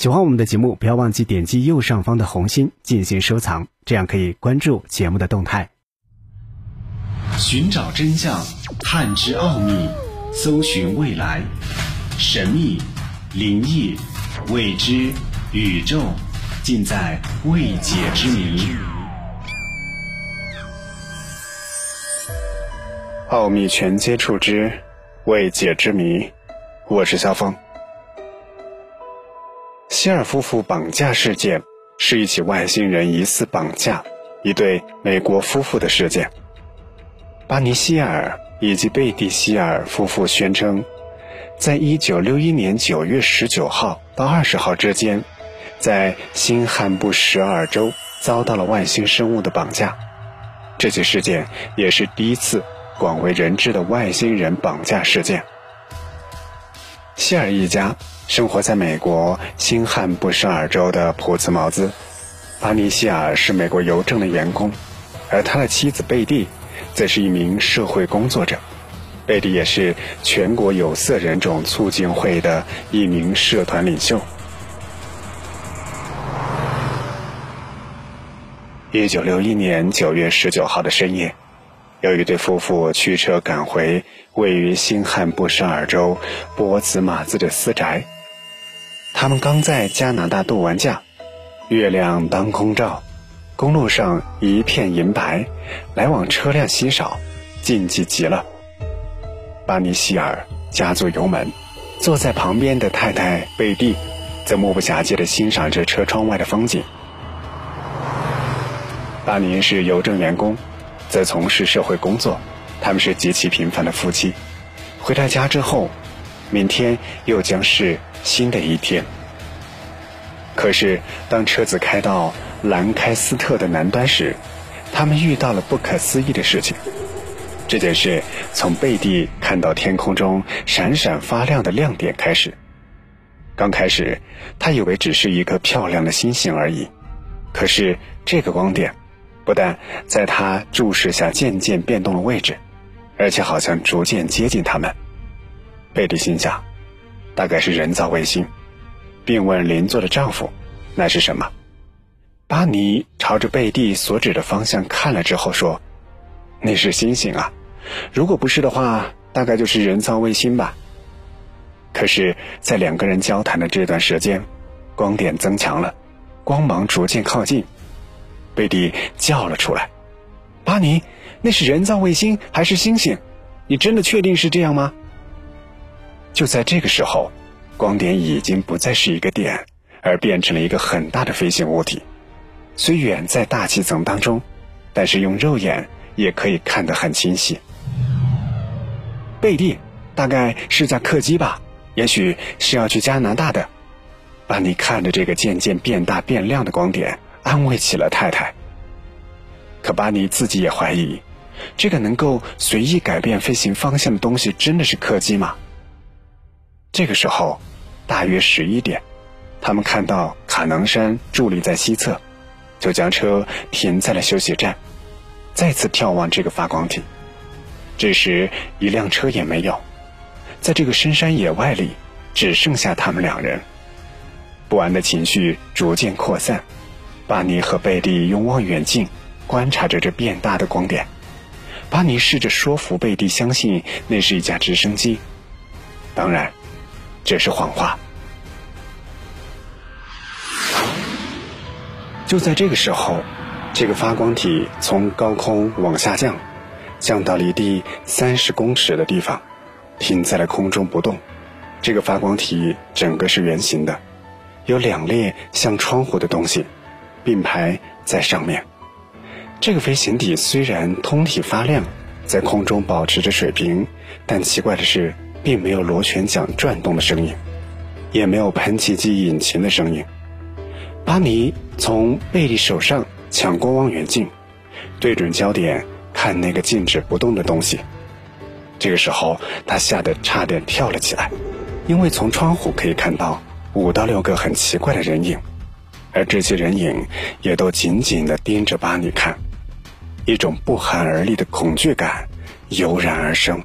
喜欢我们的节目，不要忘记点击右上方的红心进行收藏，这样可以关注节目的动态。寻找真相，探知奥秘，搜寻未来，神秘、灵异、未知、宇宙，尽在未解之谜。奥秘全接触之未解之谜，我是肖峰。希尔夫妇绑架事件是一起外星人疑似绑架一对美国夫妇的事件。巴尼希尔以及贝蒂希尔夫妇宣称，在一九六一年九月十九号到二十号之间，在新罕布什尔州遭到了外星生物的绑架。这起事件也是第一次广为人知的外星人绑架事件。希尔一家。生活在美国新罕布什尔州的普茨茅兹，巴尼希尔是美国邮政的员工，而他的妻子贝蒂则是一名社会工作者。贝蒂也是全国有色人种促进会的一名社团领袖。一九六一年九月十九号的深夜，有一对夫妇驱车赶回位于新罕布什尔州波茨马兹的私宅。他们刚在加拿大度完假，月亮当空照，公路上一片银白，来往车辆稀少，静寂极了。巴尼希尔加足油门，坐在旁边的太太贝蒂，则目不暇接地欣赏着车窗外的风景。巴尼是邮政员工，则从事社会工作，他们是极其平凡的夫妻。回到家之后。明天又将是新的一天。可是，当车子开到兰开斯特的南端时，他们遇到了不可思议的事情。这件事从贝蒂看到天空中闪闪发亮的亮点开始。刚开始，他以为只是一个漂亮的星星而已。可是，这个光点不但在他注视下渐渐变动了位置，而且好像逐渐接近他们。贝蒂心想，大概是人造卫星，并问邻座的丈夫：“那是什么？”巴尼朝着贝蒂所指的方向看了之后说：“那是星星啊！如果不是的话，大概就是人造卫星吧。”可是，在两个人交谈的这段时间，光点增强了，光芒逐渐靠近，贝蒂叫了出来：“巴尼，那是人造卫星还是星星？你真的确定是这样吗？”就在这个时候，光点已经不再是一个点，而变成了一个很大的飞行物体。虽远在大气层当中，但是用肉眼也可以看得很清晰。贝蒂，大概是架客机吧？也许是要去加拿大的。巴尼看着这个渐渐变大变亮的光点，安慰起了太太。可巴尼自己也怀疑，这个能够随意改变飞行方向的东西，真的是客机吗？这个时候，大约十一点，他们看到卡能山伫立在西侧，就将车停在了休息站，再次眺望这个发光体。这时，一辆车也没有，在这个深山野外里，只剩下他们两人。不安的情绪逐渐扩散，巴尼和贝蒂用望远镜观察着这变大的光点。巴尼试着说服贝蒂相信那是一架直升机，当然。这是谎话。就在这个时候，这个发光体从高空往下降，降到离地三十公尺的地方，停在了空中不动。这个发光体整个是圆形的，有两列像窗户的东西并排在上面。这个飞行体虽然通体发亮，在空中保持着水平，但奇怪的是。并没有螺旋桨转动的声音，也没有喷气机引擎的声音。巴尼从贝利手上抢过望远镜，对准焦点看那个静止不动的东西。这个时候，他吓得差点跳了起来，因为从窗户可以看到五到六个很奇怪的人影，而这些人影也都紧紧地盯着巴尼看，一种不寒而栗的恐惧感油然而生。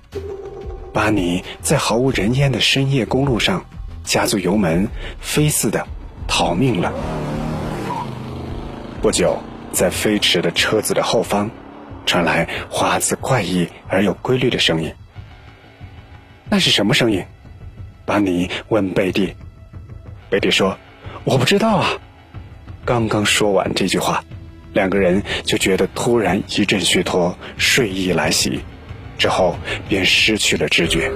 巴尼在毫无人烟的深夜公路上加速油门，飞似的逃命了。不久，在飞驰的车子的后方，传来华子怪异而又规律的声音。那是什么声音？巴尼问贝蒂。贝蒂说：“我不知道啊。”刚刚说完这句话，两个人就觉得突然一阵虚脱，睡意来袭，之后便失去了知觉。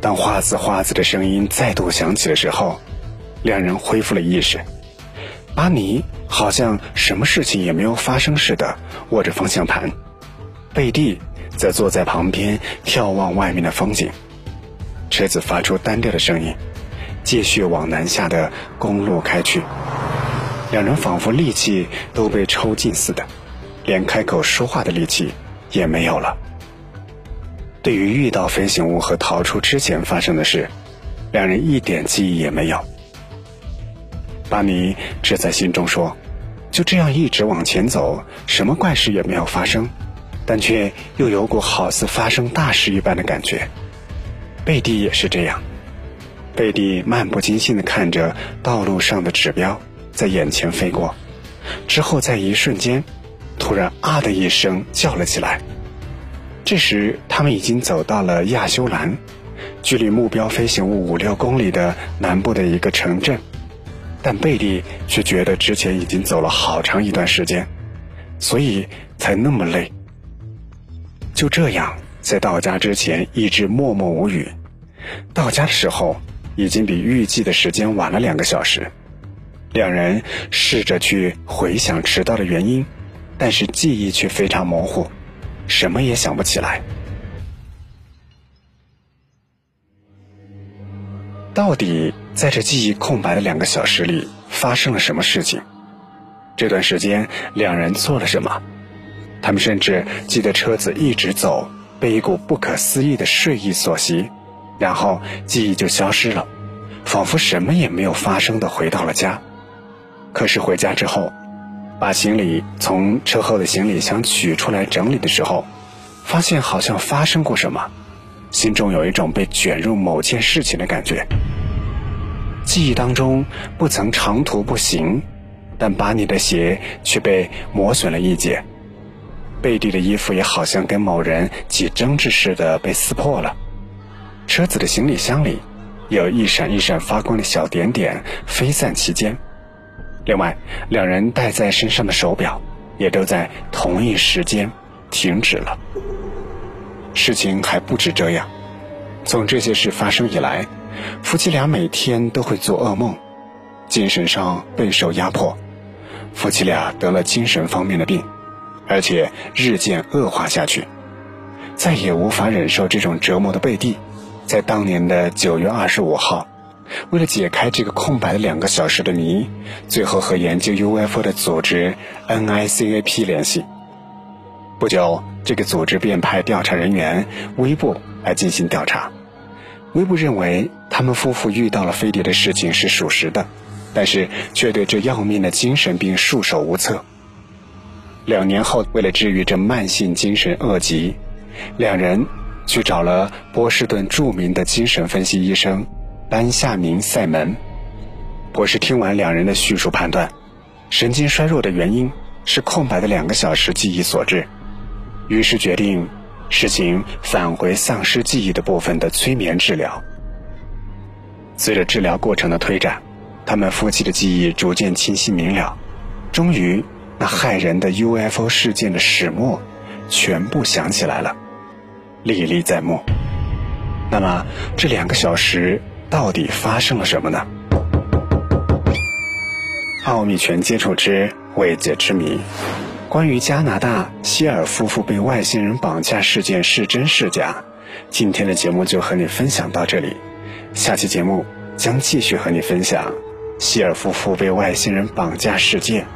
当花子花子的声音再度响起的时候，两人恢复了意识。巴尼好像什么事情也没有发生似的握着方向盘，贝蒂则坐在旁边眺望外面的风景。车子发出单调的声音，继续往南下的公路开去。两人仿佛力气都被抽尽似的，连开口说话的力气也没有了。对于遇到飞行物和逃出之前发生的事，两人一点记忆也没有。巴尼只在心中说：“就这样一直往前走，什么怪事也没有发生，但却又有股好似发生大事一般的感觉。”贝蒂也是这样。贝蒂漫不经心地看着道路上的指标在眼前飞过，之后在一瞬间，突然啊的一声叫了起来。这时，他们已经走到了亚修兰，距离目标飞行物五六公里的南部的一个城镇。但贝蒂却觉得之前已经走了好长一段时间，所以才那么累。就这样，在到家之前一直默默无语。到家的时候，已经比预计的时间晚了两个小时。两人试着去回想迟到的原因，但是记忆却非常模糊。什么也想不起来，到底在这记忆空白的两个小时里发生了什么事情？这段时间两人做了什么？他们甚至记得车子一直走，被一股不可思议的睡意所袭，然后记忆就消失了，仿佛什么也没有发生的回到了家。可是回家之后。把行李从车后的行李箱取出来整理的时候，发现好像发生过什么，心中有一种被卷入某件事情的感觉。记忆当中不曾长途步行，但把你的鞋却被磨损了一截，贝蒂的衣服也好像跟某人起争执似的被撕破了，车子的行李箱里有一闪一闪发光的小点点飞散其间。另外，两人戴在身上的手表也都在同一时间停止了。事情还不止这样，从这些事发生以来，夫妻俩每天都会做噩梦，精神上备受压迫。夫妻俩得了精神方面的病，而且日渐恶化下去，再也无法忍受这种折磨的贝蒂，在当年的九月二十五号。为了解开这个空白的两个小时的谜，最后和研究 UFO 的组织 NICAP 联系。不久，这个组织便派调查人员威布来进行调查。威布认为他们夫妇遇到了飞碟的事情是属实的，但是却对这要命的精神病束手无策。两年后，为了治愈这慢性精神恶疾，两人去找了波士顿著名的精神分析医生。丹夏明塞门博士听完两人的叙述，判断神经衰弱的原因是空白的两个小时记忆所致，于是决定实行返回丧失记忆的部分的催眠治疗。随着治疗过程的推展，他们夫妻的记忆逐渐清晰明了，终于那骇人的 UFO 事件的始末全部想起来了，历历在目。那么这两个小时。到底发生了什么呢？奥秘全接触之未解之谜，关于加拿大希尔夫妇被外星人绑架事件是真是假？今天的节目就和你分享到这里，下期节目将继续和你分享希尔夫妇被外星人绑架事件。